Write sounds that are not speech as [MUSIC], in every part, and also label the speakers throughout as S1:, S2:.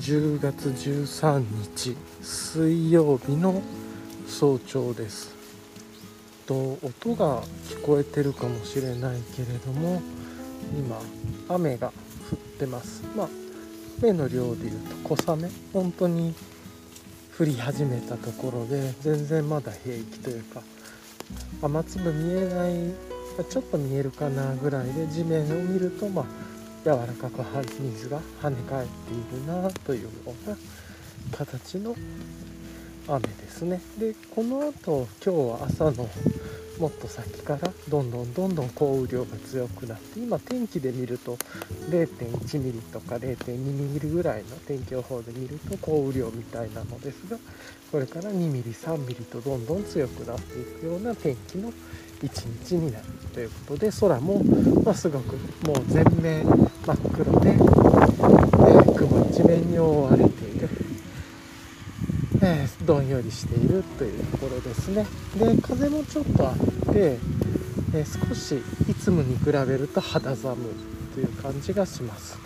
S1: 10月13日水曜日の早朝です。と音が聞こえてるかもしれないけれども今雨が降ってます。まあ雨の量でいうと小雨。本当に降り始めたところで全然まだ平気というか雨粒見えないちょっと見えるかなぐらいで地面を見るとまあ柔らかく水が跳ね返っているなというような形の雨ですね。でこの後今日は朝のもっと先からどんどんどんどん降雨量が強くなって今天気で見ると0.1ミリとか0.2ミリぐらいの天気予報で見ると降雨量みたいなのですがこれから2ミリ3ミリとどんどん強くなっていくような天気の一日になるということで空も、まあ、すごくもう全面真っ黒で、えー、雲一面に覆われている、え、どんよりしているというところですね。で風もちょっとあって、え、少しいつもに比べると肌寒いという感じがします。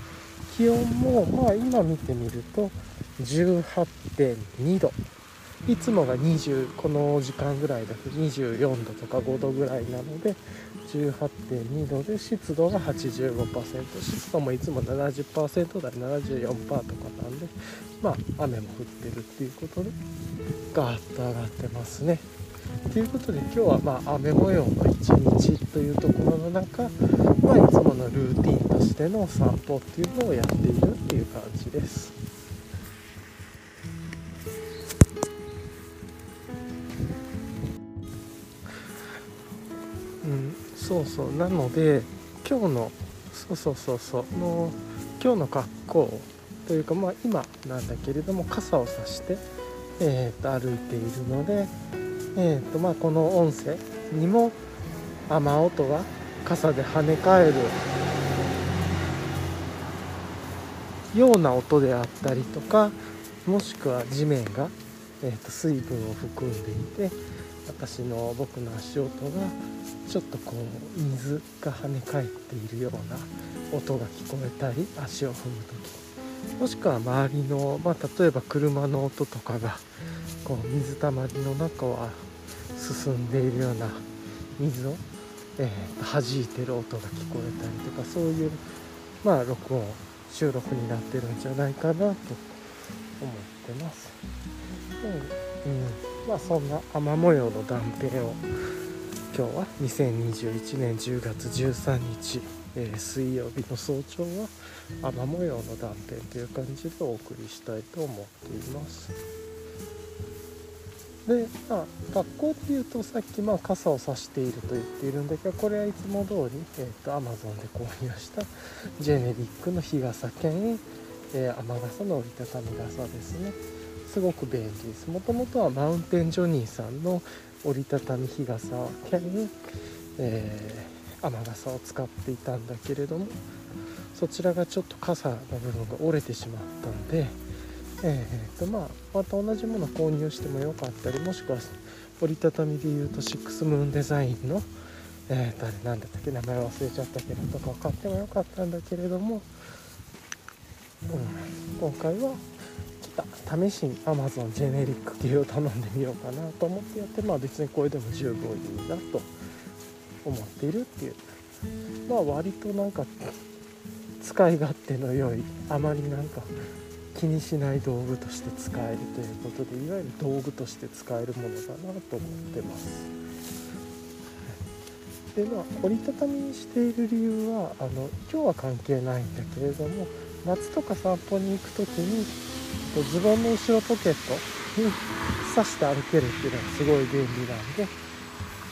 S1: 気温もまあ今見てみると18.2度。いつもが20この時間ぐらいだと24度とか5度ぐらいなので18.2度で湿度が85%湿度もいつも70%台74%とかなんでまあ雨も降ってるっていうことでガーッと上がってますね。ということで今日はまあ雨模様の一日というところの中、まあ、いつものルーティンとしての散歩っていうのをやっているっていう感じです。そうそう。なので今日のそうそうそうそう。の今日の格好というかまあ今なんだけれども傘を差して、えー、と歩いているので、えーとまあ、この音声にも雨音が傘で跳ね返るような音であったりとかもしくは地面が、えー、と水分を含んでいて私の僕の足音がちょっとこう水が跳ね返っているような音が聞こえたり足を踏む時もしくは周りの、まあ、例えば車の音とかがこう水たまりの中は進んでいるような水を、えー、弾いてる音が聞こえたりとかそういう、まあ、録音収録になってるんじゃないかなと思ってます。うん、うまあそんな雨模様の断片を今日は2021年10月13日、えー、水曜日の早朝は雨模様の断片という感じでお送りしたいと思っています。でまあ学校でいうとさっきまあ傘を差していると言っているんだけどこれはいつも通り、えーと、Amazon で購入したジェネリックの日傘兼、えー、雨傘の折りたたみ傘ですね。すごく便利です。もともとはマウンテンジョニーさんの折りたたみ日傘兼、えー、雨傘を使っていたんだけれどもそちらがちょっと傘の部分が折れてしまったんで、えーとまあ、また同じもの購入してもよかったりもしくは折りたたみでいうとシックスムーンデザインの、えー、とあれ何だったっけ名前忘れちゃったけどとか買ってもよかったんだけれども、うん、今回はた試しに Amazon ジェネリック系を頼んでみようかなと思ってやってまあ別にこれでも十分いいなと思っているっていう。まあ割となんか使い勝手の良いあまりなんか気にしない道具として使えるということでいわゆる道具として使えるものだなと思ってます。でまあ折りたたみにしている理由はあの今日は関係ないんだけれども夏とか散歩に行く時にズボンの後ろポケットに刺して歩けるっていうのがすごい便利なんで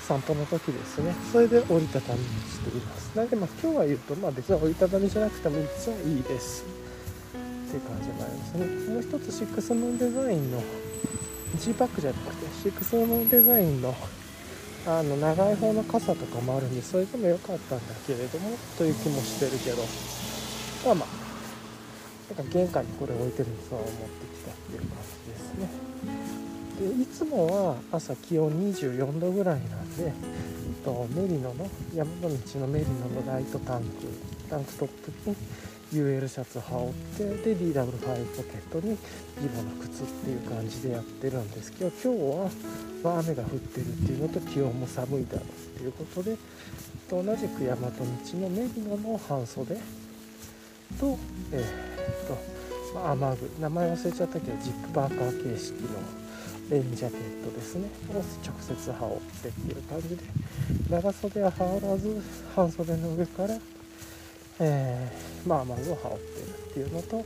S1: 散歩の時ですね。それで折りたたみにしています。なのでまあ今日は言うとまあ別に折りたたみじゃなくてもいつもいいです。っていう感じもありますね。もう一つシックスムーンデザインの G パックじゃなくてシックスムーンデザインのあの長い方の傘とかもあるんでそれでも良かったんだけれどもという気もしてるけど。まあまあなんか玄関にこれ置いてるんですを持ってきたっていう感じですね。でいつもは朝気温24度ぐらいなんでえっとメリノの山の道のメリノのライトタンクタンクトップに UL シャツ羽織ってで DW5 ポケットにリボの靴っていう感じでやってるんですけど今日は、まあ、雨が降ってるっていうのと気温も寒いだろうっていうことで同じく大和道のメリノの半袖とえー、と、ま、雨具名前忘れちゃったけどジップパーカー形式のレインジャケットですね。を直接羽織ってっていう感じで。長袖は羽織らず半袖の上からえー、まあ雨具を羽織ってるっていうのと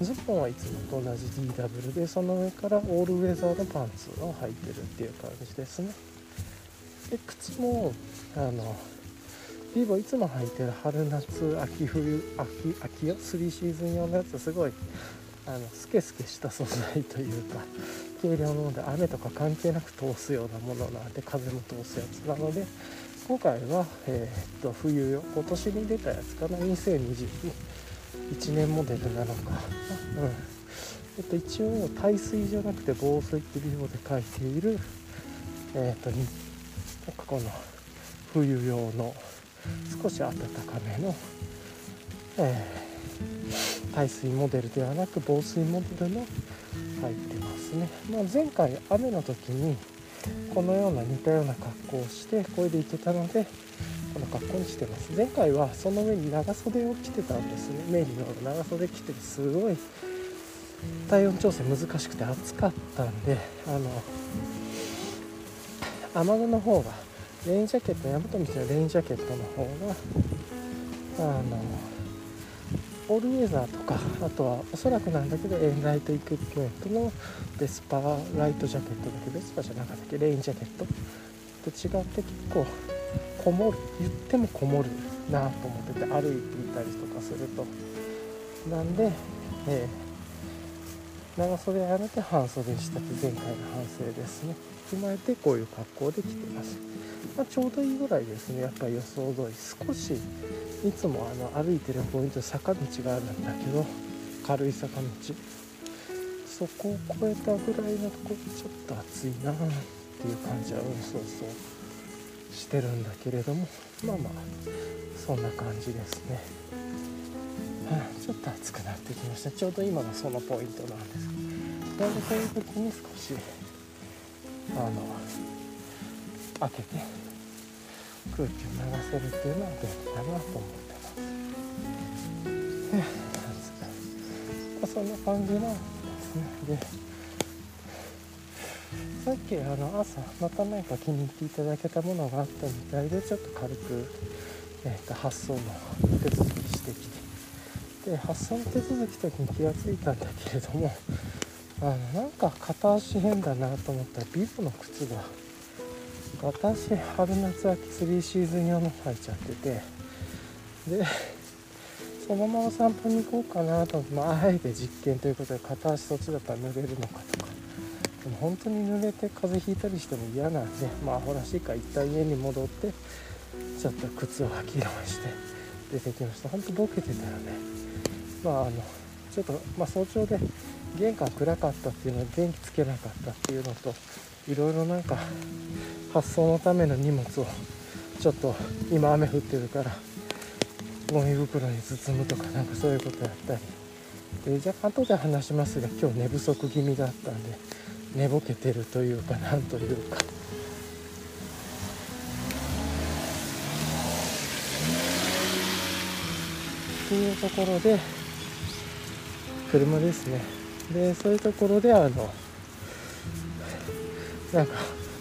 S1: ズボンはいつもと同じ DW でその上からオールウェザーのパンツを履いてるっていう感じですね。で靴もあのビーボいつも履いてる春夏秋冬秋秋よ3シーズン用のやつすごいあのスケスケした素材というか軽量なので雨とか関係なく通すようなものなんで風も通すやつなので今回は、えー、っと冬用今年に出たやつかな2021年モデルなのか、うんえっと、一応耐水じゃなくて防水ってビデオで書いているえー、っとこの冬用の少し暖かめの、えー、耐水モデルではなく防水モデルの入ってますね、まあ、前回雨の時にこのような似たような格好をしてこれで行けたのでこの格好にしてます。前回はその上に長袖を着てたんですね。メインの長袖着ててすごい体温調整難しくて暑かったんであの雨具の方がレインジャケット大和道のレインジャケットの方があのオールウェザーとかあとはおそらくなんだけどエンライトイクイプメントのベスパーライトジャケットだけベスパーじゃなかったっけレインジャケットと違って結構こもる言ってもこもるなと思ってて歩いていたりとかすると。なんで、えー、長袖やめて半袖にしたって前回の反省ですね。踏まえてこういう格好で来てます、まあ、ちょうどいいぐらいですね。やっぱり予想通り。少しいつもあの歩いてるポイント坂道があるんだけど軽い坂道。そこを越えたぐらいのところちょっと暑いなっていう感じはうんそうそうしてるんだけれどもまあまあそんな感じですね、はあ、ちょっと暑くなってきました。ちょうど今がそのポイントなんですけどだいぶそういう時に少しあの開けて空気を流せるっていうのは便利だなと思ってます。そんな感じなんですね。でさっきあの朝また何か気に入っていただけたものがあったみたいでちょっと軽く、えー、と発送の手続きしてきてで発送の手続き時に気が付いたんだけれどもあのなんか片足変だなと思ったらビブの靴が。私春夏秋3シーズン用の履いちゃってて。でそのまま散歩に行こうかなと。思って、まあ、えて実験ということで片足そっちだったら濡れるのかとか。でも本当に濡れて風邪ひいたりしても嫌なんでまあアホらしいから一旦家に戻ってちょっと靴を履き直して出てきました。本当ボケてたらね。まああのちょっと、まあ、早朝で玄関暗かったっていうのは電気つけなかったっていうのといろいろなんか発送のための荷物をちょっと今雨降ってるからゴミ袋に包むとかなんかそういうことやったりで若干後で話しますが今日寝不足気味だったんで寝ぼけてるというかなんというか。っていうところで車ですねでそういうところであのなんか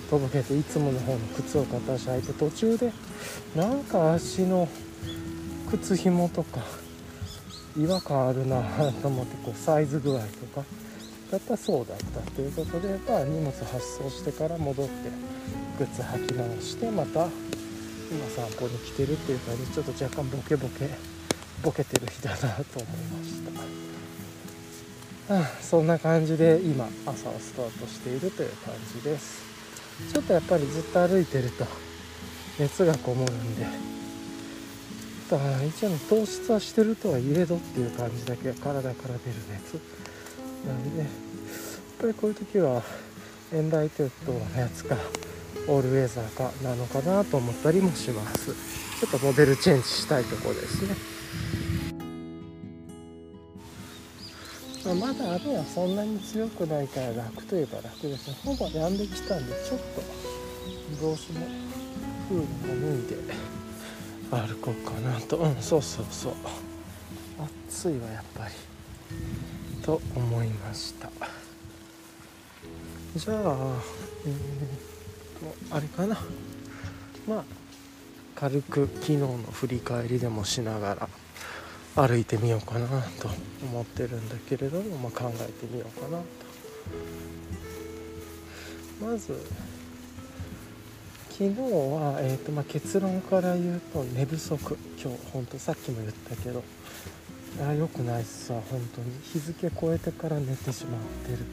S1: とぼけていつもの方の靴を片足履いて途中でなんか足の靴紐とか違和感あるなと思ってこうサイズ具合とかだったらそうだったということで、まあ、荷物発送してから戻って靴履き直してまた今散歩に来てるっていう感じちょっと若干ボケボケボケてる日だなと思いました、そんな感じで今朝をスタートしているという感じです。ちょっとやっぱりずっと歩いてると熱がこもるんでだから一応糖質はしてるとはいえどっていう感じだけ体から出る熱。なんでやっぱりこういう時はエンライトのやつかオールウェザーかなのかなと思ったりもします。ちょっとモデルチェンジしたいところですね、まあ、まだ雨はそんなに強くないから楽といえば楽ですね。ほぼ止んできたんでちょっと帽子もフードも脱いで歩こうかなと。うんそうそうそう。暑いわやっぱり。と思いました。じゃあえー、あれかな。まあ軽く昨日の振り返りでもしながら。歩いてみようかなと思ってるんだけれども、まあ、考えてみようかなとまず昨日は、えーとまあ、結論から言うと寝不足今日ほんとさっきも言ったけどあ良くないっすわ本当に日付超えてから寝てしまってる。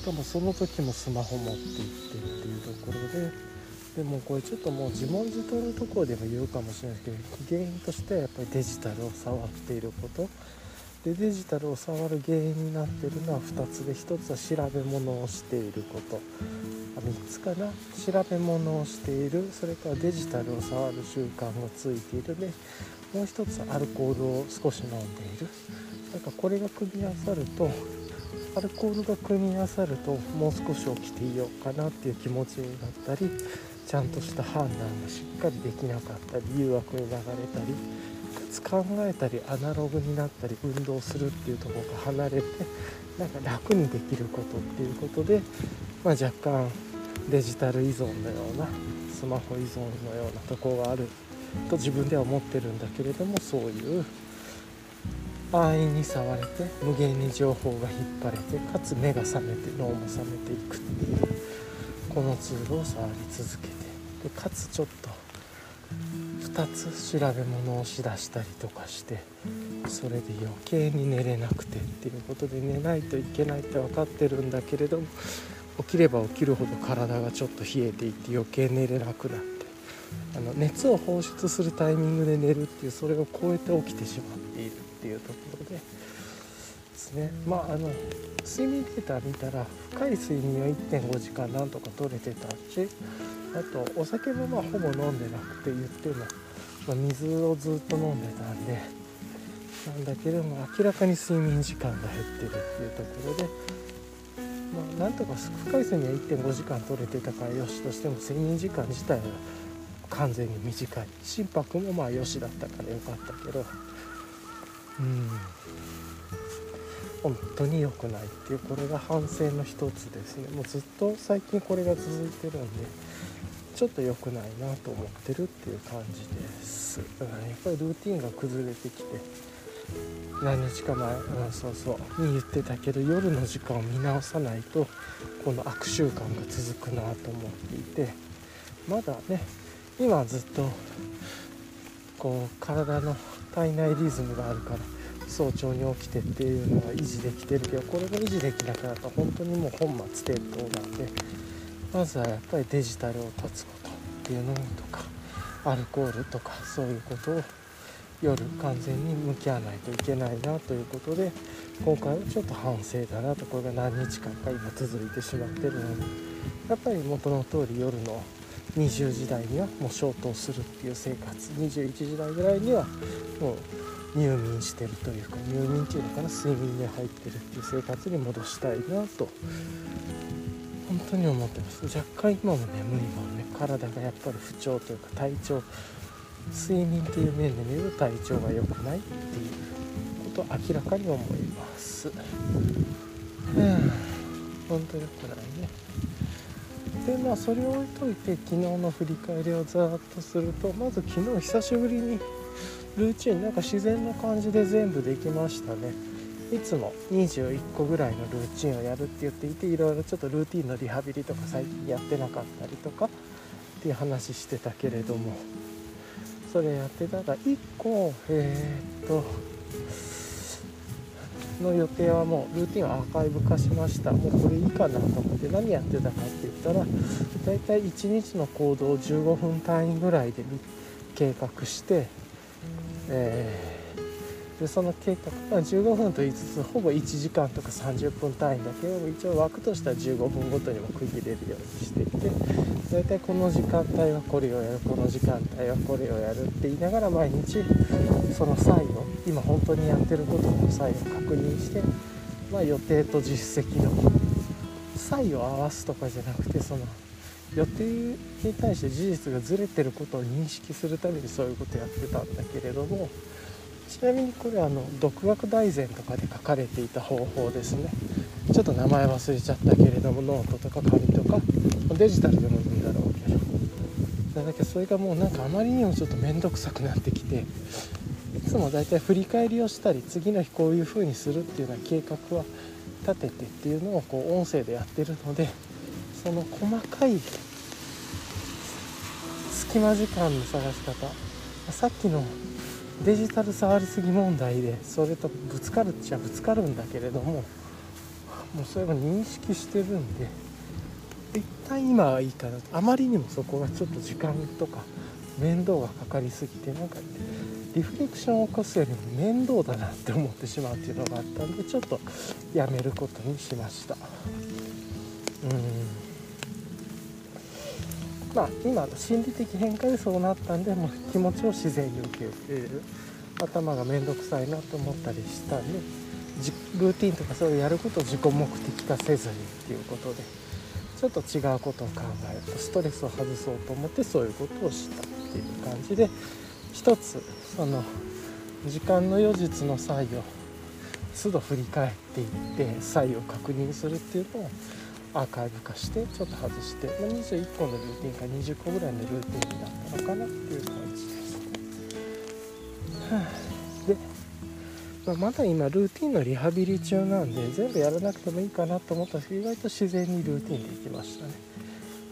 S1: しかもその時もスマホ持って行ってっていうところででもこれちょっともう自問自答のところでも言うかもしれないですけど原因としてはやっぱりデジタルを触っていること。でデジタルを触る原因になっているのは2つで1つは調べ物をしていること。3つかな。調べ物をしている。それからデジタルを触る習慣がついているでもう1つアルコールを少し飲んでいる。なんかこれが組み合わさるとアルコールが組み合わさるともう少し起きていようかなっていう気持ちになったりちゃんとした判断がしっかりできなかったり誘惑に流れたりかつ考えたりアナログになったり運動するっていうところが離れてなんか楽にできることっていうことで、まあ、若干デジタル依存のようなスマホ依存のようなところがあると自分では思ってるんだけれどもそういう安易に触れて無限に情報が引っ張れてかつ目が覚めて脳も覚めていくっていうこのツールを触り続けてでかつちょっと2つ調べ物をしだしたりとかしてそれで余計に寝れなくてっていうことで寝ないといけないって分かってるんだけれども起きれば起きるほど体がちょっと冷えていって余計寝れなくなってあの熱を放出するタイミングで寝るっていうそれを超えて起きてしまっているっていうところ。ですね。まああの睡眠データ見たら深い睡眠は1.5時間なんとか取れてたしあとお酒もまあほぼ飲んでなくて言っても、まあ、水をずっと飲んでたんでなんだけども明らかに睡眠時間が減ってるっていうところで、まあ、なんとか深い睡眠は1.5時間取れてたからよしとしても睡眠時間自体は完全に短い。心拍もまあよしだったからよかったけどうん。本当に良くないっていうこれが反省の一つですね。もうずっと最近これが続いてるんでちょっと良くないなと思ってるっていう感じです。だからやっぱりルーティンが崩れてきて何日か前、うん、そうそうに言ってたけど夜の時間を見直さないとこの悪習慣が続くなと思っていてまだね今ずっとこう体の体内リズムがあるから早朝に起きてっていうのが維持できてるけどこれが維持できなくなったら本当にもう本末転倒なんでまずはやっぱりデジタルを断つことっていうのとかアルコールとかそういうことを夜完全に向き合わないといけないなということで今回はちょっと反省だなとこれが何日間か今続いてしまってるのでやっぱり元の通り夜の20時台にはもう消灯するっていう生活21時台ぐらいにはもう入眠してるというか入眠っていうのかな睡眠に入ってるっていう生活に戻したいなと本当に思ってます。若干今も眠いもんね体がやっぱり不調というか体調睡眠っていう面で見ると体調が良くないっていうことを明らかに思います。うん本当良くないね。でまあそれを置いといて昨日の振り返りをざーっとするとまず昨日久しぶりにルーチンなんか自然な感じで全部できましたね。いつも21個ぐらいのルーチンをやるって言っていていろいろちょっとルーティンのリハビリとか最近やってなかったりとかっていう話してたけれども。それやってたら1個えー、っとの予定はもうルーティンをアーカイブ化しました。もうこれいいかなと思って何やってたかって言ったらだいたい1日の行動を15分単位ぐらいで計画して、えー、でその計画、まあ、15分と言いつつほぼ1時間とか30分単位だけど一応枠としては15分ごとにも区切れるようにしていて大体この時間帯はこれをやるこの時間帯はこれをやるって言いながら毎日その際を今本当にやってることの際を確認して、まあ、予定と実績の際を合わすとかじゃなくてその予定に対して事実がずれてることを認識するためにそういうことやってたんだけれどもちなみにこれあの独学大全とかで書かれていた方法ですね。ちょっと名前忘れちゃったけれどもノートとか紙とかデジタルでもいいんだろうけど。だけそれがもうなんかあまりにもちょっと面倒くさくなってきていつもだいたい振り返りをしたり次の日こういう風にするっていうような計画は立ててっていうのをこう音声でやってるのでその細かい隙間時間の探し方。さっきのデジタル触りすぎ問題でそれとぶつかるっちゃぶつかるんだけれどももうそれを認識してるんで一旦今はいいかなと。あまりにもそこがちょっと時間とか面倒がかかりすぎてなんかリフレクションを起こすよりも面倒だなって思ってしまうっていうのがあったんでちょっとやめることにしました。うん。まあ今心理的変化でそうなったんでもう気持ちを自然に受け入れる。頭が面倒くさいなと思ったりしたんでルーティンとかそういうやることを自己目的化せずにっていうことでちょっと違うことを考えるとストレスを外そうと思ってそういうことをしたっていう感じで一つその時間の予術の際を都度振り返っていって際を確認するっていうのをアーカイブ化してちょっと外して、ま、21個のルーティンか20個ぐらいのルーティンになったのかなっていう感じです。はあ、で、まあ、まだ今ルーティンのリハビリ中なんで全部やらなくてもいいかなと思ったんですけど意外と自然にルーティンでいきましたね。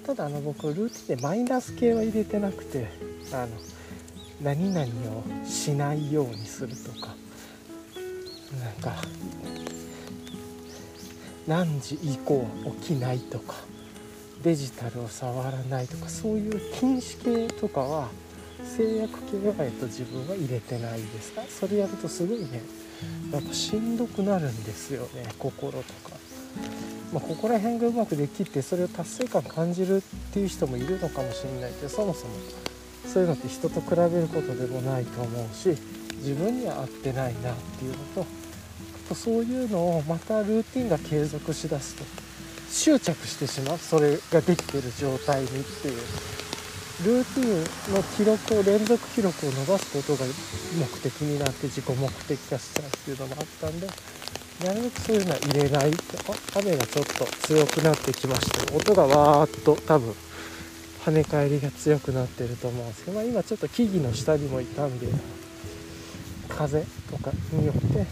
S1: ただあの僕ルーティンでマイナス系は入れてなくてあの何々をしないようにするとかなんか何時以降は起きないとかデジタルを触らないとかそういう禁止系とかは制約系は、えっと、自分は入れてないですか？それやるとすごいねやっぱしんどくなるんですよね心とか、まあ、ここら辺がうまくできてそれを達成感感じるっていう人もいるのかもしれないけどそもそもそういうのって人と比べることでもないと思うし自分には合ってないなっていうのととそういうのをまたルーティンが継続しだすと執着してしまうそれができてる状態にっていうルーティンの記録を連続記録を伸ばすことが目的になって自己目的化しちゃうっていうのもあったんでなるべくそういうのは入れないあ雨がちょっと強くなってきまして音がわーっと多分跳ね返りが強くなってると思うんですけど、まあ、今ちょっと木々の下にもいたんで風とかによって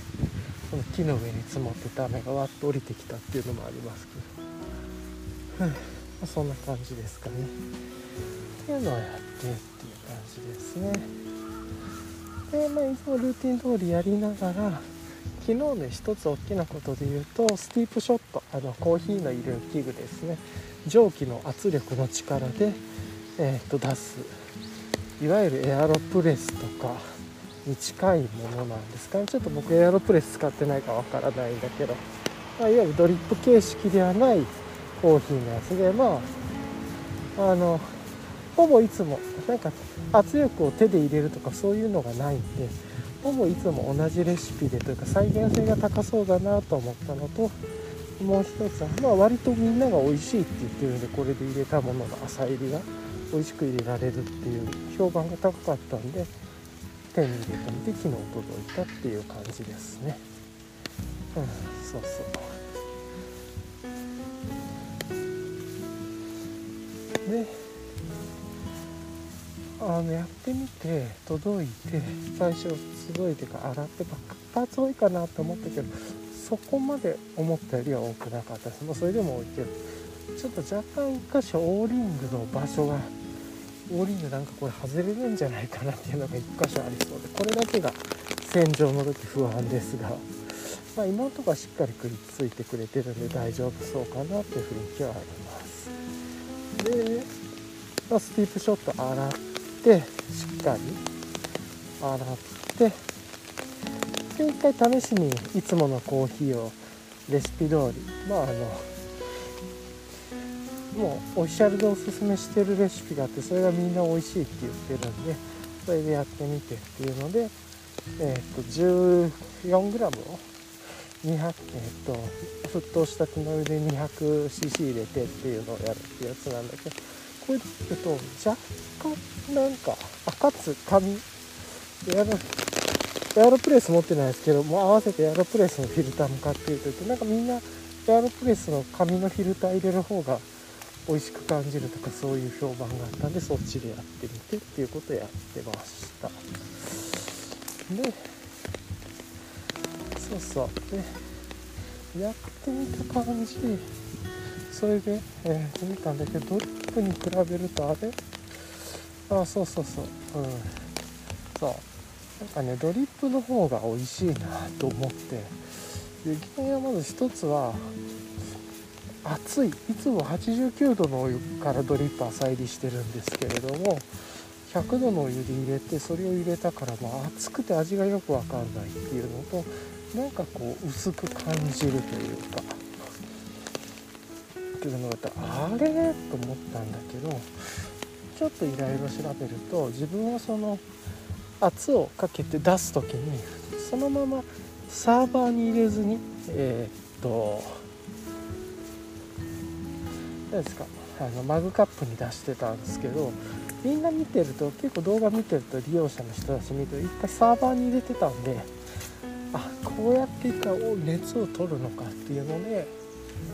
S1: その木の上に積もってた雨がわっと降りてきたっていうのもありますけど、まあ、そんな感じですかね。っていうのをやってっていう感じですね。でまあいつもルーティン通りやりながら昨日ね一つ大きなことで言うとスティープショットあのコーヒーの入れる器具ですね。蒸気の圧力の力で、えー、と出す。いわゆるエアロプレスとかに近いものなんですかね。ちょっと僕エアロプレス使ってないかわからないんだけど、まあ、いわゆるドリップ形式ではないコーヒーのやつでまああのほぼいつもなんか圧力を手で入れるとかそういうのがないんでほぼいつも同じレシピでというか再現性が高そうだなと思ったのともう一つは、まあ、割とみんなが美味しいって言ってるんでこれで入れたものの浅入りが美味しく入れられるっていう評判が高かったんで手に入れてみて昨日届いたっていう感じですね。うんそうそう。であのやってみて届いて最初届いてから洗ってパーツ多いかなと思ったけどそこまで思ったよりは多くなかったです。まあそれでも多いけどちょっと若干1箇所オーリングの場所がオーリングなんかこれ外れるんじゃないかなっていうのが1箇所ありそうでこれだけが洗浄の時不安ですが、まあ、今のところはしっかりくりついてくれてるんで大丈夫そうかなっていう雰囲気はあります。で、まあ、スティープショット洗ってしっかり洗ってで一回試しにいつものコーヒーをレシピ通りまああのもうオフィシャルでおすすめしてるレシピがあってそれがみんな美味しいって言ってるんでそれでやってみてっていうのでえっ、と 14g を200えっ、と沸騰したての湯で 200cc 入れてっていうのをやるってやつなんだけどこれだけど若干なんかあかつ紙エアロエアロプレス持ってないですけどもう合わせてエアロプレスのフィルターも買ってると言ってなんかみんなエアロプレスの紙のフィルター入れる方が美味しく感じるとかそういう評判があったんでそっちでやってみてっていうことをやってました。でそうそうでやってみた感じ。それで、えー、見たんだけどドリップに比べるとあれ？あそうそうそう。うん。そう。なんかねドリップの方が美味しいなと思って。で原因はまず一つは熱い。いつも89度のお湯からドリップ浅入りしてるんですけれども100度のお湯で入れてそれを入れたからまあ熱くて味がよくわかんないっていうのとなんかこう薄く感じるというかっていうのがあれ？と思ったんだけどちょっといろいろ調べると自分はその圧をかけて出す時にそのままサーバーに入れずにえー、っと何ですか。あのマグカップに出してたんですけどみんな見てると結構動画見てると利用者の人たち見ると一回サーバーに入れてたんであこうやって一回熱を取るのかっていうので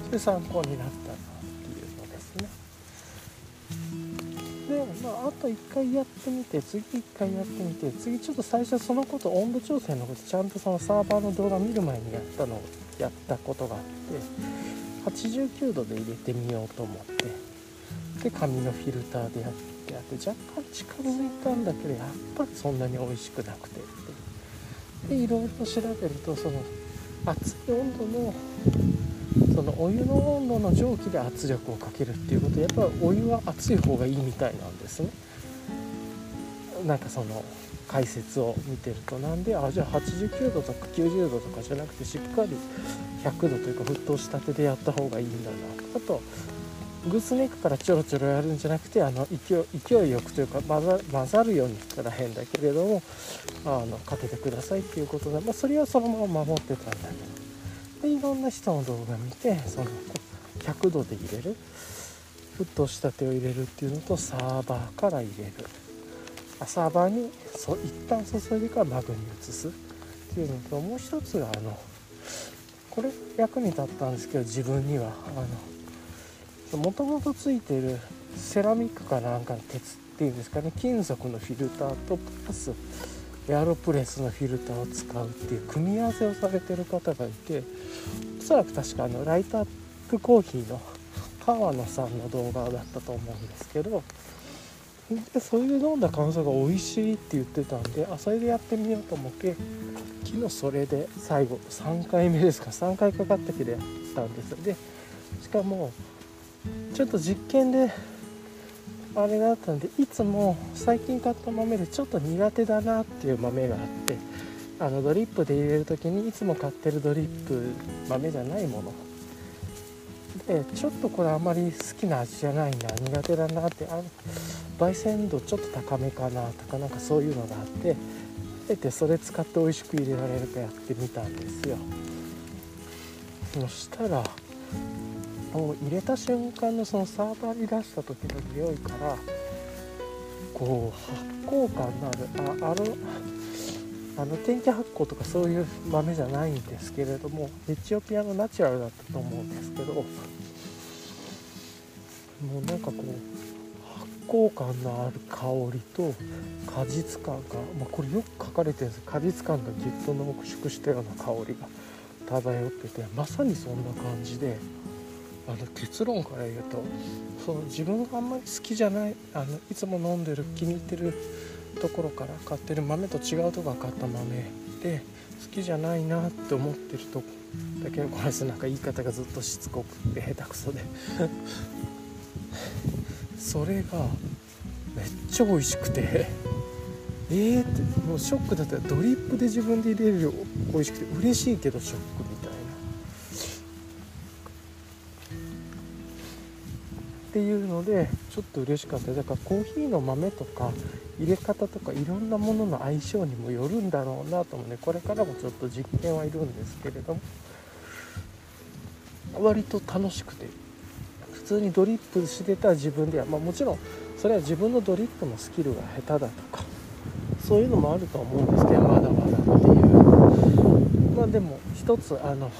S1: それ参考になったなっていうのですね。でまああと1回やってみて次1回やってみて次ちょっと最初そのこと温度調整のことちゃんとそのサーバーの動画見る前にやったのをやったことがあって89度で入れてみようと思って。で紙のフィルターでやってあって若干近づいたんだけどやっぱりそんなに美味しくなくてってでいろいろ調べるとその熱い温度のそのお湯の温度の蒸気で圧力をかけるっていうことやっぱお湯は熱い方がいいみたいなんですね。なんかその解説を見てるとなんであじゃあ89度とか90度とかじゃなくてしっかり100度というか沸騰したてでやった方がいいんだな。あとグースネックからちょろちょろやるんじゃなくてあの勢い勢いよくというか混ざ混ざるようにしたら変だけれどもあのかけてくださいっていうことで、まあ、それはそのまま守ってたんだけど。でいろんな人の動画見てその100度で入れる。沸騰したてを入れるっていうのとサーバーから入れる。サーバーにそ一旦注いでからマグに移すっていうのともう一つがあのこれ役に立ったんですけど自分には。あのもともとついてるセラミックかなんかの鉄っていうんですかね。金属のフィルターとプラスエアロプレスのフィルターを使うっていう組み合わせをされてる方がいておそらく確かあのライトアップコーヒーの川野さんの動画だったと思うんですけどでそれで飲んだ感想が美味しいって言ってたんであそれでやってみようと思って昨日それで最後3回目ですか3回かかったけどやったんです。でしかもちょっと実験であれだったんでいつも最近買った豆でちょっと苦手だなっていう豆があってあのドリップで入れる時にいつも買ってるドリップ豆じゃないものでちょっとこれあんまり好きな味じゃないな苦手だなってあ焙煎度ちょっと高めかなとかなんかそういうのがあってあえてそれ使って美味しく入れられるかやってみたんですよ。そしたらもう入れた瞬間のそのサーバーに出した時の匂いからこう発酵感のあるああのあの天気発酵とかそういう豆じゃないんですけれどもエチオピアのナチュラルだったと思うんですけどもうなんかこう発酵感のある香りと果実感が、まあ、これよく書かれてるんです果実感がぎゅっと濃縮したような香りが漂っててまさにそんな感じであの結論から言うとその自分があんまり好きじゃないあのいつも飲んでる気に入ってるところから買ってる豆と違うとこから買った豆で好きじゃないなって思ってるとだけどこれなんか言い方がずっとしつこくて下手くそで。[LAUGHS] それがめっちゃ美味しくて。えーってもうショックだった。らドリップで自分で入れるよ。美味しくて。嬉しいけどショックっていうのでちょっと嬉しかった。だからコーヒーの豆とか入れ方とかいろんなものの相性にもよるんだろうなともね。これからもちょっと実験はいるんですけれども。割と楽しくて。普通にドリップしてた自分では、まあ、もちろんそれは自分のドリップのスキルが下手だとかそういうのもあると思うんですけどまだまだっていう。まあでも一つあの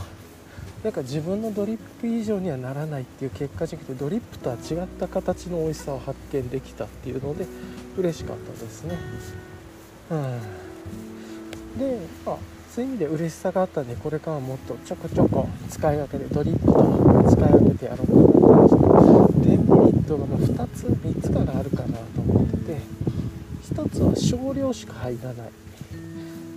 S1: なんか自分のドリップ以上にはならないっていう結果じゃなくてドリップとは違った形の美味しさを発見できたっていうので嬉しかったですね。うん、で、まあ、そういう意味で嬉しさがあったんでこれからもっとちょこちょこ使い分けでドリップと使い分けてやろうと思ってまして10ミリットがもう2つ3つからあるかなと思ってて1つは少量しか入らない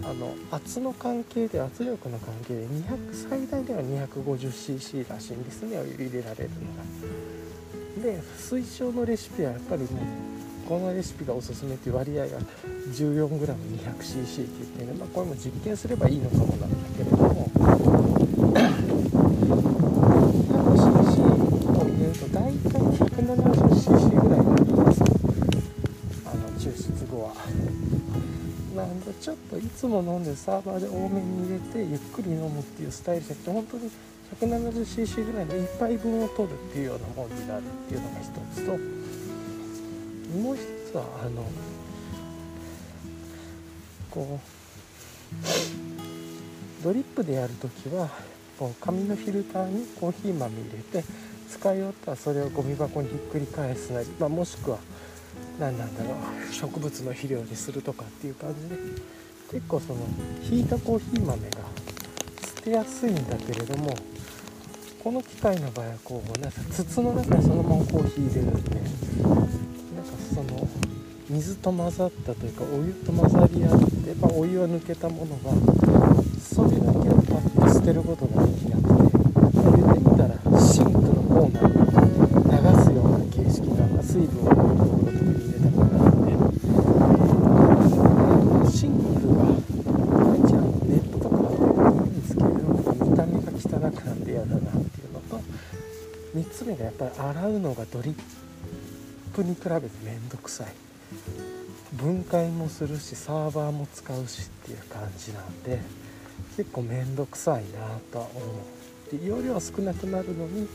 S1: あの圧の関係で圧力の関係で200最大では 250cc らしいんですね入れられるのが。で推奨のレシピはやっぱりもうこのレシピがおすすめっていう割合が 14g200cc って言ってね、まあ、これも実験すればいいのかもな。ちょっといつも飲んでサーバーで多めに入れてゆっくり飲むっていうスタイルじゃなくて本当に 170cc ぐらいの1杯分を取るっていうようなもんになるっていうのが一つともう一つはあのこうドリップでやるときはこう紙のフィルターにコーヒー豆入れて使い終わったらそれをゴミ箱にひっくり返すなり、まあ、もしくは何なんだろう。植物の肥料にするとかっていう感じで。結構そのひいたコーヒー豆が捨てやすいんだけれどもこの機械の場合はこうなんか筒の中にそのままコーヒー入れるんでなんかその水と混ざったというかお湯と混ざり合って、まあ、お湯は抜けたものがそれだけをパッと捨てることができなくて、まあ、言ってみたらシンクのコーナーに流すような形式が水分を。うのがドリップに比べて面倒くさい。分解もするしサーバーも使うしっていう感じなんで結構面倒くさいなとは思う。で容量は少なくなるのに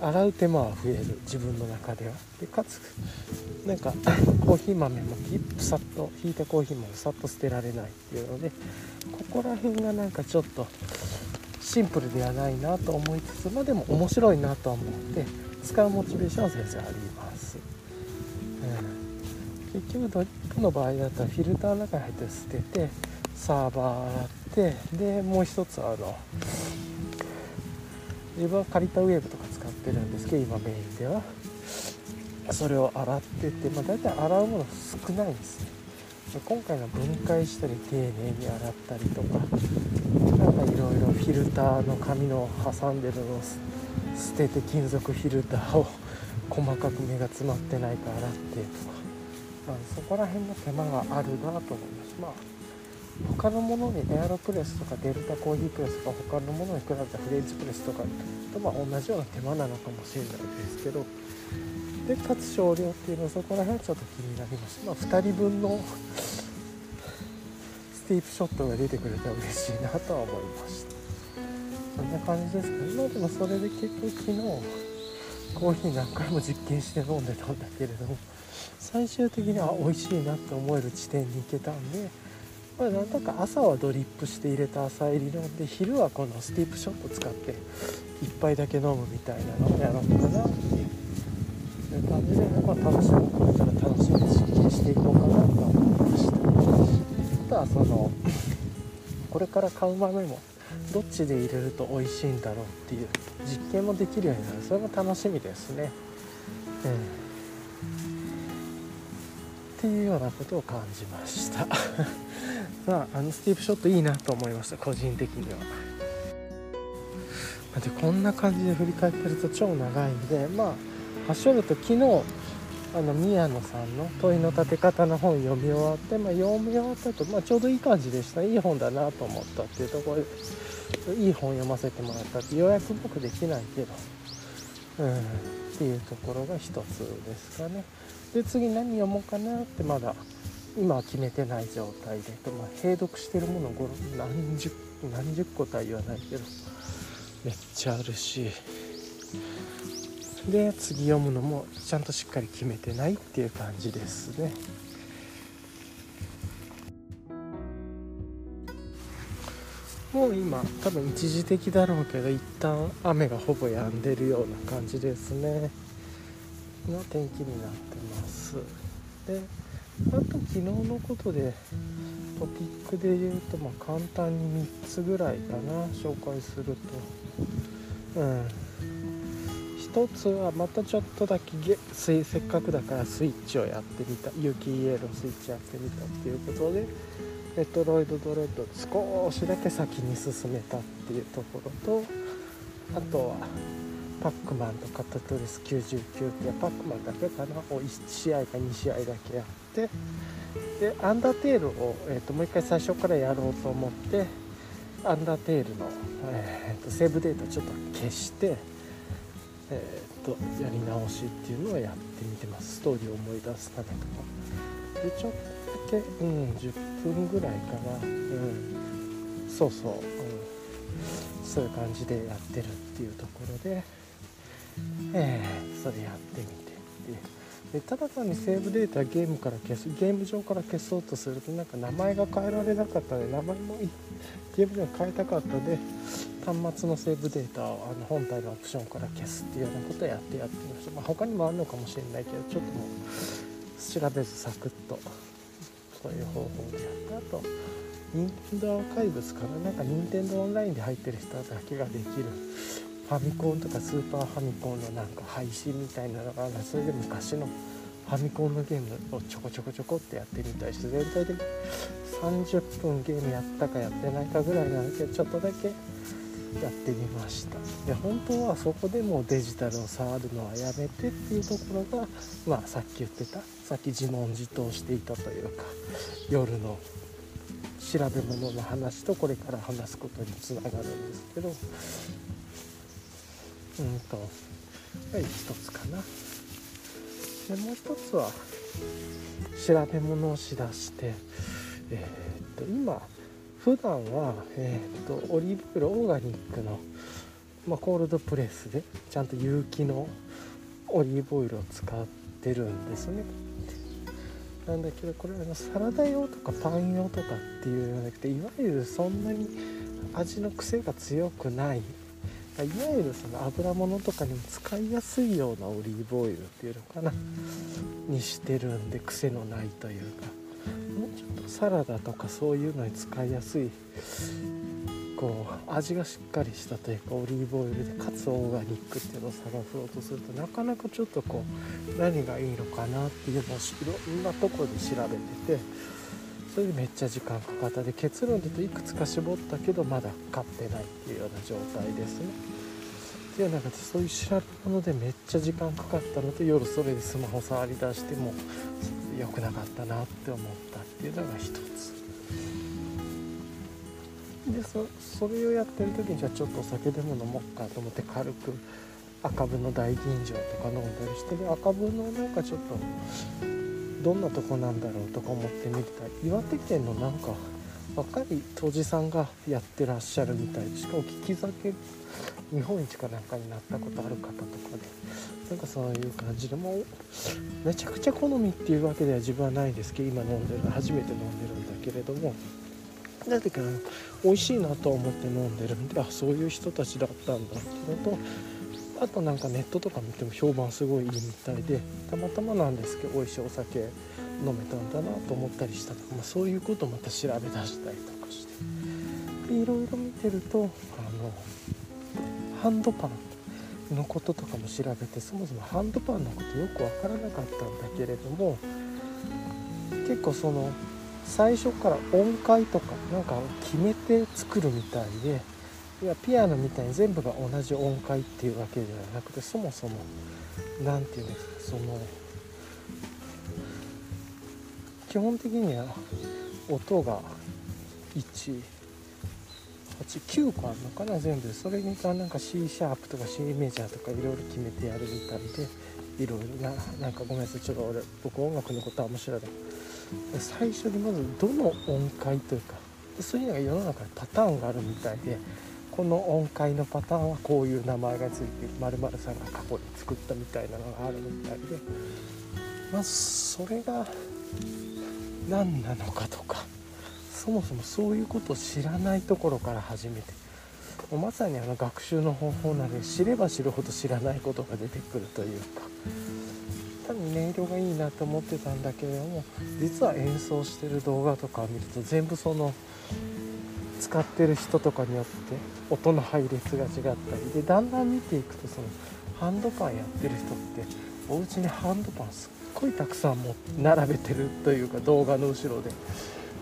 S1: 洗う手間は増える。自分の中では。でかつなんか [COUGHS] コーヒー豆もさっとひいたコーヒー豆さっと捨てられないっていうのでここら辺がなんかちょっとシンプルではないなと思いつつまあでも面白いなとは思って使うモチベーションは全然あります、うん、結局ドリップの場合だったらフィルターの中に入って捨ててサーバー洗ってでもう一つあの自分は借りたウェーブとか使ってるんですけど今メインでは。それを洗ってて、まあ、大体洗うもの少ないんですね。今回の分解したり丁寧に洗ったりとかなんかいろいろフィルターの紙の挟んでるのを捨てて金属フィルターを細かく目が詰まってないか洗ってとかあそこら辺の手間があるなと思います。まあ他のものにエアロプレスとかデルタコーヒープレスとか他のものに比べたフレンチプレスとかとまあ同じような手間なのかもしれないですけどでかつ少量っていうのはそこら辺はちょっと気になります。まあ2人分のスティープショットが出てくれたら嬉しいなとは思いましたそんな感じです。かねまあでもそれで結局昨日コーヒー何回も実験して飲んでたんだけれども最終的には美味しいなって思える地点に行けたんでまあ、なんだか朝はドリップして入れた朝入り飲んで昼はこのスティープショット使って1杯だけ飲むみたいなのをやろうかなっていう感じで、まあ、楽しむこれから楽しんで実験していこうかなと思いました。あとはそのこれから買う豆もどっちで入れると美味しいんだろうっていう実験もできるようになる。それも楽しみですね、うん、っていうようなことを感じました。[LAUGHS] まあ、あのスティープショットいいなと思いました個人的には。でこんな感じで振り返ってると超長いんでまあ発祥だと昨日あの宮野さんの問いの立て方の本読み終わって、まあ、読み終わったと、まあ、ちょうどいい感じでした。いい本だなと思ったっていうところでいい本読ませてもらったって予約僕できないけど、うん、っていうところが一つですかね。で次何読もうかなってまだ今は決めてない状態でと、まあ、閉読してるもの何十何十個とは言わないけどめっちゃあるし。で次読むのもちゃんとしっかり決めてないっていう感じですね。もう今多分一時的だろうけど一旦雨がほぼ止んでるような感じですね。の天気になってます。であと昨日のことでトピックで言うとまあ簡単に3つぐらいかな紹介すると。うん。1つはまたちょっとだけせっかくだからスイッチをやってみた。雪イエロースイッチやってみたっていうことでメトロイドドレッド少しだけ先に進めたっていうところとあとはパックマンとカタトリス99ってパックマンだけかなを1試合か2試合だけやって。でアンダーテールを、えーと、もう一回最初からやろうと思ってアンダーテールの、えーと、セーブデータちょっと消してえーと、やり直しっていうのをやってみてます。ストーリーを思い出すためとか。でちょっとだけ、うん、10分ぐらいかな、うん、そうそう、うん、そういう感じでやってるっていうところで、えー、それやってみてでただ単にセーブデータゲームから消すゲーム上から消そうとするとなんか名前が変えられなかったので名前もゲームでは変えたかったので端末のセーブデータをあの本体のオプションから消すっていうようなことをやってやってみました、まあ、他にもあるのかもしれないけどちょっともう調べずサクッとそういう方法でやったあと任天堂アーカイブスかななんか任天堂オンラインで入ってる人だけができるファミコンとかスーパーファミコンのなんか配信みたいなのがあるそれで昔のファミコンのゲームをちょこちょこちょこってやってみたりして全体で30分ゲームやったかやってないかぐらいなんだけどちょっとだけやってみました。で本当はそこでもデジタルを触るのはやめてっていうところがまあさっき言ってたさっき自問自答していたというか夜の調べ物の話とこれから話すことにつながるんですけどうんとはい一つかな。でもう一つは調べ物をしだしてえー、っと今普段は、えー、っとオリーブオイルオーガニックの、まあ、コールドプレスでちゃんと有機のオリーブオイルを使ってるんですね。なんだけどこれあのサラダ用とかパン用とかっていうんじゃなくていわゆるそんなに味の癖が強くないいわゆるその油物とかにも使いやすいようなオリーブオイルっていうのかなにしてるんで癖のないというか。サラダとかそういうのに使いやすいこう味がしっかりしたというかオリーブオイルでかつオーガニックっていうのを探そうとするとなかなかちょっとこう何がいいのかなっていうのをいろんなとこで調べてて。それでめっちゃ時間かかったで結論で言うといくつか絞ったけどまだ買ってないっていうような状態ですねでなんかそういう調べ物でめっちゃ時間かかったのと夜それでスマホ触り出しても良くなかったなって思ったていうのが一つ。でそそれをやってる時にじゃあちょっとお酒でも飲もうかと思って軽く赤部の大吟醸とか飲んだりしてで赤分のなんかちょっとどんなとこなんだろうとか思ってみた岩手県のなんか若い杜氏さんがやってらっしゃるみたい。でしかも利き酒日本一かなんかになったことある方とかで。なんかそういう感じでもうめちゃくちゃ好みっていうわけでは自分はないですけど今飲んでる初めて飲んでるんだけれども。だけど美味しいなと思って飲んでるんであそういう人たちだったんだっていうのとあとなんかネットとか見ても評判すごいいいみたいでたまたまなんですけど美味しいお酒。飲めたんだなと思ったりしたとか、まあ、そういうことをまた調べ出したりとかして。いろいろ見てるとあのハンドパンのこととかも調べてそもそもハンドパンのことよく分からなかったんだけれども結構その最初から音階とかなんか決めて作るみたいでいやピアノみたいに全部が同じ音階っていうわけではなくてそもそも何て言うんですかその基本的には音が189個あるのかな全部。それになんか C シャープとか C メジャーとかいろいろ決めてやるみたいでいろいろななんかごめんなさいちょっと俺僕音楽のことは面白い最初にまずどの音階というかそういうのが世の中にパターンがあるみたいでこの音階のパターンはこういう名前がついてる○○さんが過去に作ったみたいなのがあるみたいで。まずそれが何なのかとかそもそもそういうことを知らないところから始めてもうまさにあの学習の方法なので知れば知るほど知らないことが出てくるというか単に音色がいいなと思ってたんだけれども実は演奏してる動画とかを見ると全部その使ってる人とかによって音の配列が違ったりでだんだん見ていくとそのハンドパンやってる人ってお家にハンドパンすっごいたくさんも並べてるというか動画の後ろで。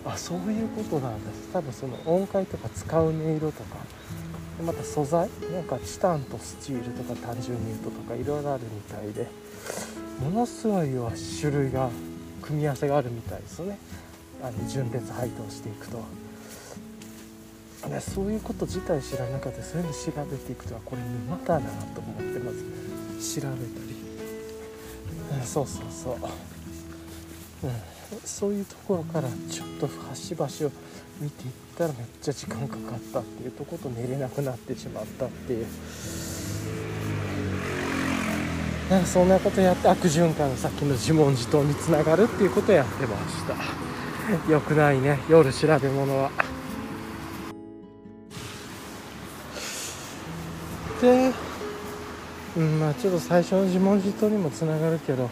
S1: あそういうことなんだ。多分その音階とか使う音色とか。また素材？なんかチタンとスチールとか単純に言うととかいろいろあるみたいで。ものすごいは種類が組み合わせがあるみたいですね。あの順列配当していくと、ね、そういうこと自体知らなかったそういうの調べていくとはこれ沼だなと思ってまず調べたり、そうそうそう、うん、そういうところからちょっと端々を見ていったらめっちゃ時間かかったっていうとこと寝れなくなってしまったっていう。なんかそんなことやって悪循環のさっきの自問自答につながるっていうことをやってました。よくないね。夜調べ物は。でうんまあちょっと最初の自問自答にもつながるけど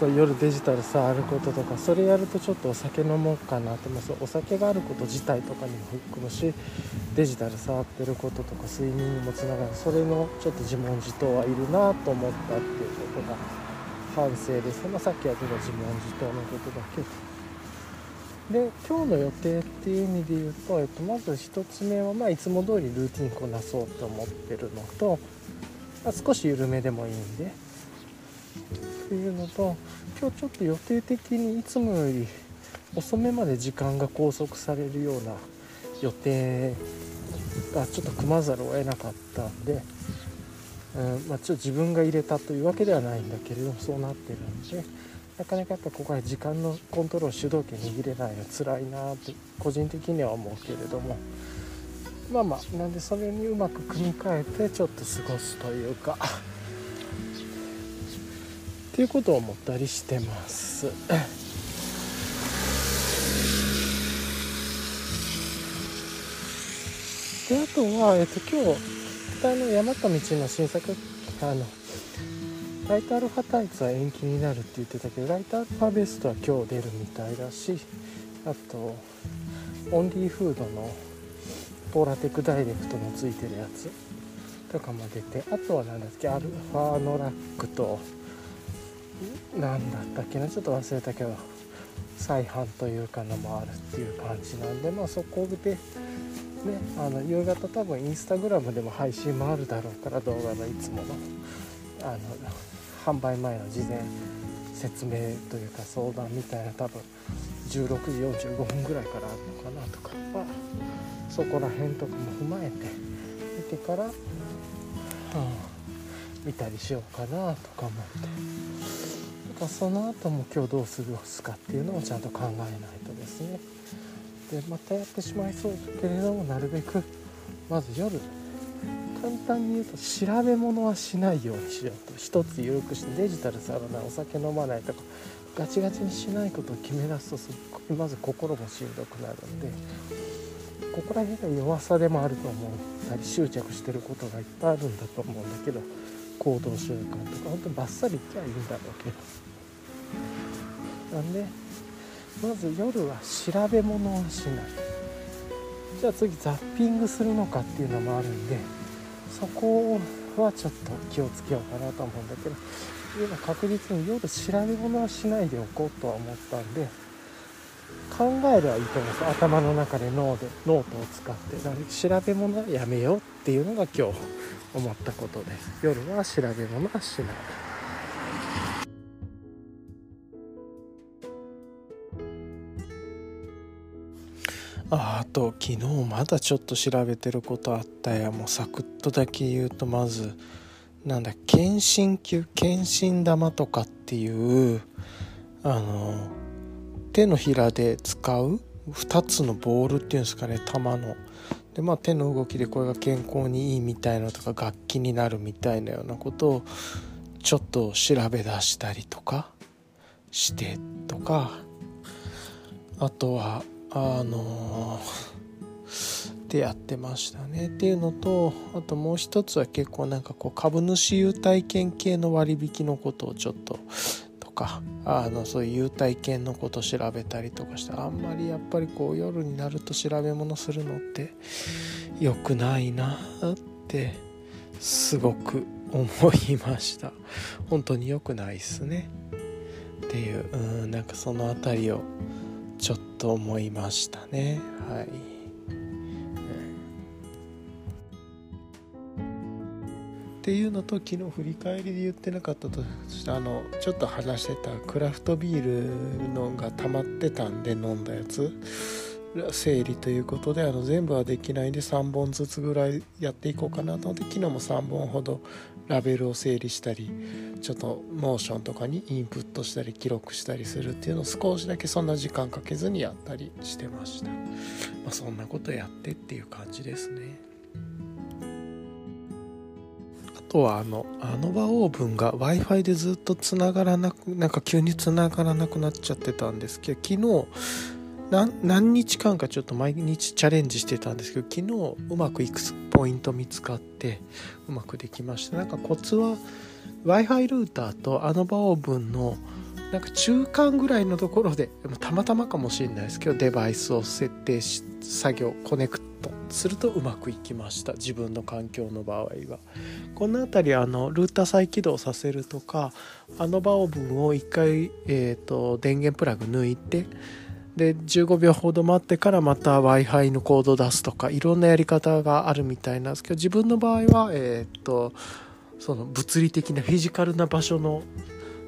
S1: そう夜デジタルさあることとかそれやるとちょっとお酒飲もうかなと思う。お酒があること自体とかにも含むしデジタル触ってることとか睡眠にもつながる。それのちょっと自問自答はいるなと思ったっていうことが反省です、まあ、さっきやってた自問自答のことだけど。で今日の予定っていう意味で言うと、えっと、まず1つ目は、まあ、いつも通りルーティンこなそうと思ってるのと、まあ、少し緩めでもいいんで。っていうのと今日ちょっと予定的にいつもより遅めまで時間が拘束されるような予定がちょっと組まざるを得なかったんで、うんまあ、ちょっと自分が入れたというわけではないんだけれどもそうなってるんでなかなかやっぱここは時間のコントロール主導権握れないの辛いなって個人的には思うけれども。まあまあなんでそれにうまく組み替えてちょっと過ごすというか。っていうことを思ったりしてます。であとは、えっと、今日北の山田道の新作あのライトアルファタイツは延期になるって言ってたけどライトアルファベストは今日出るみたいだしあとオンリーフードのポラテクダイレクトのついてるやつ。とかも出て。あとは何だっけ。アルファノラックと何だったっけな。ちょっと忘れたけど再販というかのもあるっていう感じなんでまあそこでねあの夕方多分インスタグラムでも配信もあるだろうから動画のいつものあの販売前の事前説明というか相談みたいな多分16時45分ぐらいからあるのかなとか、まあ、そこら辺とかも踏まえて見てから、うん、見たりしようかなとか思って。まあ、その後も今日どう過ごすかっていうのをちゃんと考えないとですね。でまたやってしまいそうだけれどもなるべくまず夜簡単に言うと調べ物はしないようにしようと。一つ緩くしてデジタル触らなお酒飲まないとかガチガチにしないことを決め出すとすっごいまず心もしんどくなるんで。ここら辺が弱さでもあると思ったり執着してることがいっぱいあるんだと思うんだけど行動習慣とか本当にバッサリいきゃいいんだろうけどなんでまず夜は調べ物をしないじゃあ次ザッピングするのかっていうのもあるんでそこはちょっと気をつけようかなと思うんだけど今確実に夜調べ物はしないでおこうとは思ったんで考えればいいと思うんです。頭の中で脳でノートを使って調べ物はやめようっていうのが今日思ったことで。す夜は調べ物はしない。ああと昨日まだちょっと調べてることあったや。もうサクッとだけ言うとまずなんだ検診球検診玉とかっていうあの手のひらで使う2つのボールっていうんですかね玉の。でまあ手の動きでこれが健康にいいみたいなとか楽器になるみたいなようなことをちょっと調べ出したりとかしてとか。あとはあのでやってましたね。っていうのとあともう一つは結構なんかこう株主優待券系の割引のことをちょっとかあのそういう優待券のこと調べたりとかしてあんまりやっぱりこう夜になると調べ物するのって良くないなってすごく思いました。本当に良くないっすね。っていううんなんかその辺りをちょっと思いましたね。はい。っていうのと昨日振り返りで言ってなかったとしてあのちょっと話してたクラフトビールのが溜まってたんで飲んだやつ整理ということであの全部はできないんで3本ずつぐらいやっていこうかなと思って昨日も3本ほどラベルを整理したりちょっとモーションとかにインプットしたり記録したりするっていうのを少しだけそんな時間かけずにやったりしてました、まあ、そんなことやってっていう感じですね。とはあのあの場オーブンが w i f i でずっとつながらなくなんか急につながらなくなっちゃってたんですけど昨日何日間かちょっと毎日チャレンジしてたんですけど昨日うまくいくポイント見つかってうまくできました。なんかコツは w i f i ルーターとあの場オーブンのなんか中間ぐらいのところでたまたまかもしれないですけどデバイスを設定し作業コネクトするとうまくいきました。自分の環境の場合は。この辺りあのルーター再起動させるとかあの場オーブンを1回、えーと、電源プラグ抜いてで15秒ほど待ってからまた w i f i のコード出すとかいろんなやり方があるみたいなんですけど自分の場合はえっ、ー、とその物理的なフィジカルな場所の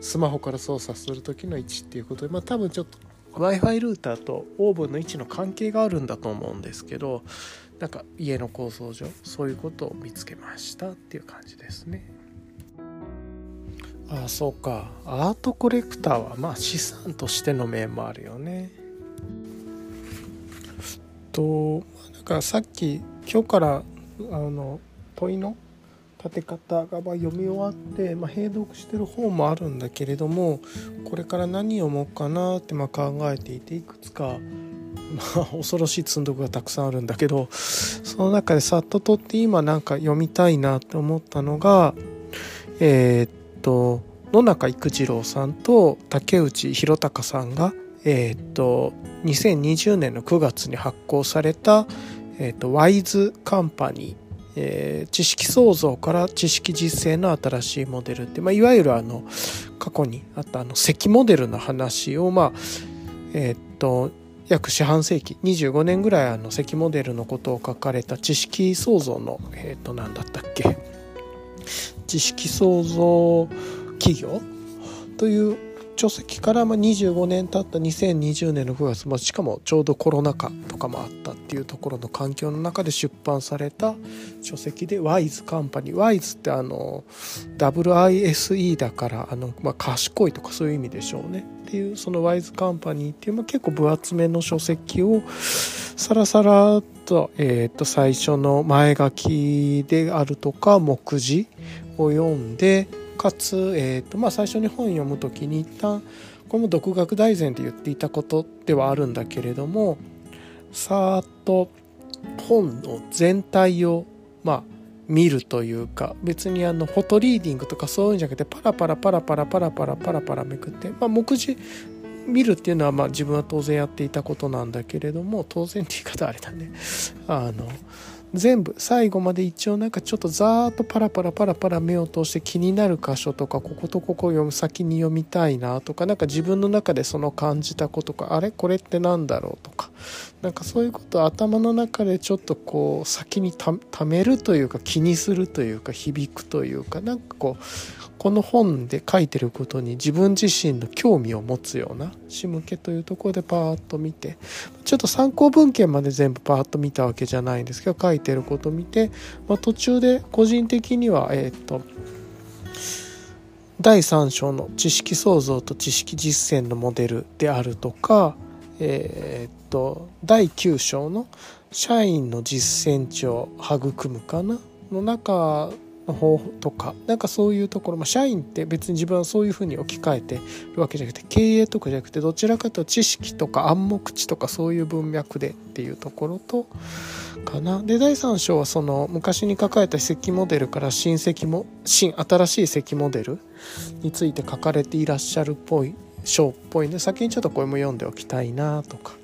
S1: スマホから操作する時の位置っていうことでまあ多分ちょっと w i f i ルーターとオーブンの位置の関係があるんだと思うんですけどなんか家の構造上そういうことを見つけましたっていう感じですね。ああそうか。アートコレクターはまあ資産としての面もあるよね。となんかさっき今日からあの問いの立て方がま読み終わって、まあ、閉読してる本もあるんだけれどもこれから何を読もうかなってま考えていていくつかまあ、恐ろしい積んどくがたくさんあるんだけどその中でさっととって今なんか読みたいなって思ったのがえー、っと野中育次郎さんと竹内弘隆さんがえー、っと2020年の9月に発行された、えー、っとワイズカンパニーえー、知識創造から知識実践の新しいモデルって、まあ、いわゆるあの過去にあったあの積モデルの話を、まあえー、っと約四半世紀25年ぐらいあの関モデルのことを書かれた知識創造のえっ、ー、と何だったっけ？知識創造企業？という書籍からま25年経った2020年の9月、まあ、しかもちょうどコロナ禍とかもあったっていうところの環境の中で出版された書籍で WISE カンパニー WISE ってあの WISE だからあの、まあ、賢いとかそういう意味でしょうね。っていうその WISE カンパニーっていう、まあ、結構分厚めの書籍をさらさらと,、えー、と最初の前書きであるとか目次を読んでかつ、えーとまあ、最初に本読む時に一旦これも独学大全で言っていたことではあるんだけれどもさーっと本の全体をまあ見るというか別にあのフォトリーディングとかそういうんじゃなくてパラパラパラパラパラパラパラパラめくって、まあ、目次見るっていうのはまあ自分は当然やっていたことなんだけれども当然って言い方あれだね。あの全部最後まで一応なんかちょっとざーっとパラパラパラパラ目を通して気になる箇所とかこことここを読む先に読みたいなとかなんか自分の中でその感じたことかあれ？これって何だろうとか。なんかそういうことを頭の中でちょっとこう先にためるというか気にするというか響くというかなんかこうこの本で書いてることに自分自身の興味を持つような仕向けというところでパーッと見てちょっと参考文献まで全部パーッと見たわけじゃないんですけど書いてることを見て、まあ、途中で個人的にはえっ、と第3章の知識創造と知識実践のモデルであるとかえー、っと第9章の「社員の実践値を育むかな」の中の方とかなんかそういうところ、まあ、社員って別に自分はそういうふうに置き換えてるわけじゃなくて経営とかじゃなくてどちらかというと知識とか暗黙知とかそういう文脈でっていうところとかな。で第3章はその昔に書かれた石モデルから新石も新新しい石モデルについて書かれていらっしゃるっぽい章っぽいんで先にちょっとこれも読んでおきたいなとか。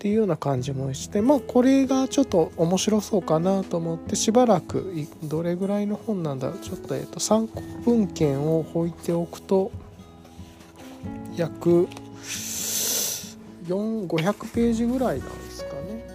S1: っていうような感じもしてまあこれがちょっと面白そうかなと思ってしばらくどれぐらいの本なんだちょっと,、えっと参考文献を置いておくと約4500ページぐらいなんですかね。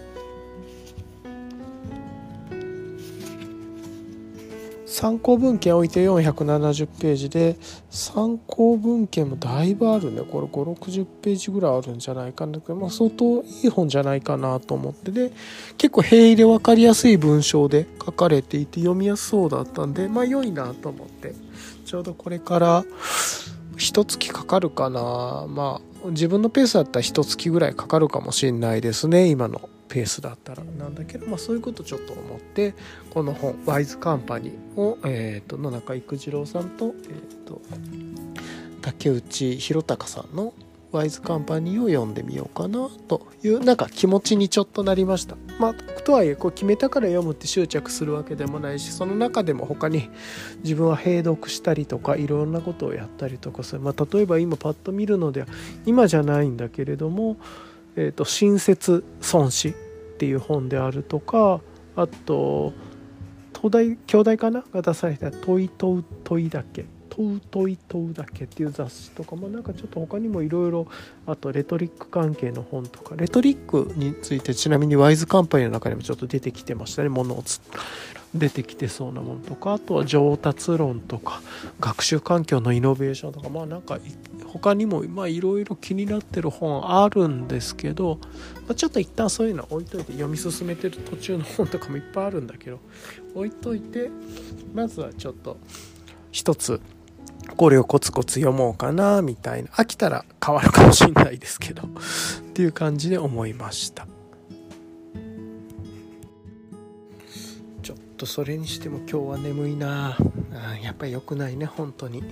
S1: 参考文献置いて470ページで参考文献もだいぶあるね。これ560ページぐらいあるんじゃないかな、まあ、相当いい本じゃないかなと思って。で結構平易で分かりやすい文章で書かれていて読みやすそうだったんでまあ良いなと思って。ちょうどこれから一月かかるかな。まあ自分のペースだったら一月ぐらいかかるかもしれないですね今の。ペースだったらなんだけど、まあ、そういうことちょっと思ってこの本「ワイズカンパニーを」えーと、野中育次郎さんと,、えーと、竹内弘隆さんの「ワイズカンパニー」を読んでみようかなというなんか気持ちにちょっとなりました。まあ、とはいえこう決めたから読むって執着するわけでもないしその中でも他に自分は閉読したりとかいろんなことをやったりとかする、まあ、例えば今パッと見るのでは今じゃないんだけれどもえーと、新設孫子っていう本であるとかあと東大兄弟かな？が出された「問い問う問いだけ」「問う問い問うだけ」っていう雑誌とかもなんかちょっと他にもいろいろあとレトリック関係の本とかレトリックについてちなみにワイズカンパニーの中にもちょっと出てきてましたねものをつ出てきてそうなものとかあとは上達論とか学習環境のイノベーションとかまあなんか他にもまあいろいろ気になってる本あるんですけど、まあ、ちょっと一旦そういうのは置いといて読み進めてる途中の本とかもいっぱいあるんだけど置いといてまずはちょっと一つこれをコツコツ読もうかなみたいな飽きたら変わるかもしれないですけどっていう感じで思いました。とそれにしても今日は眠いなやっぱり良くないね本当に。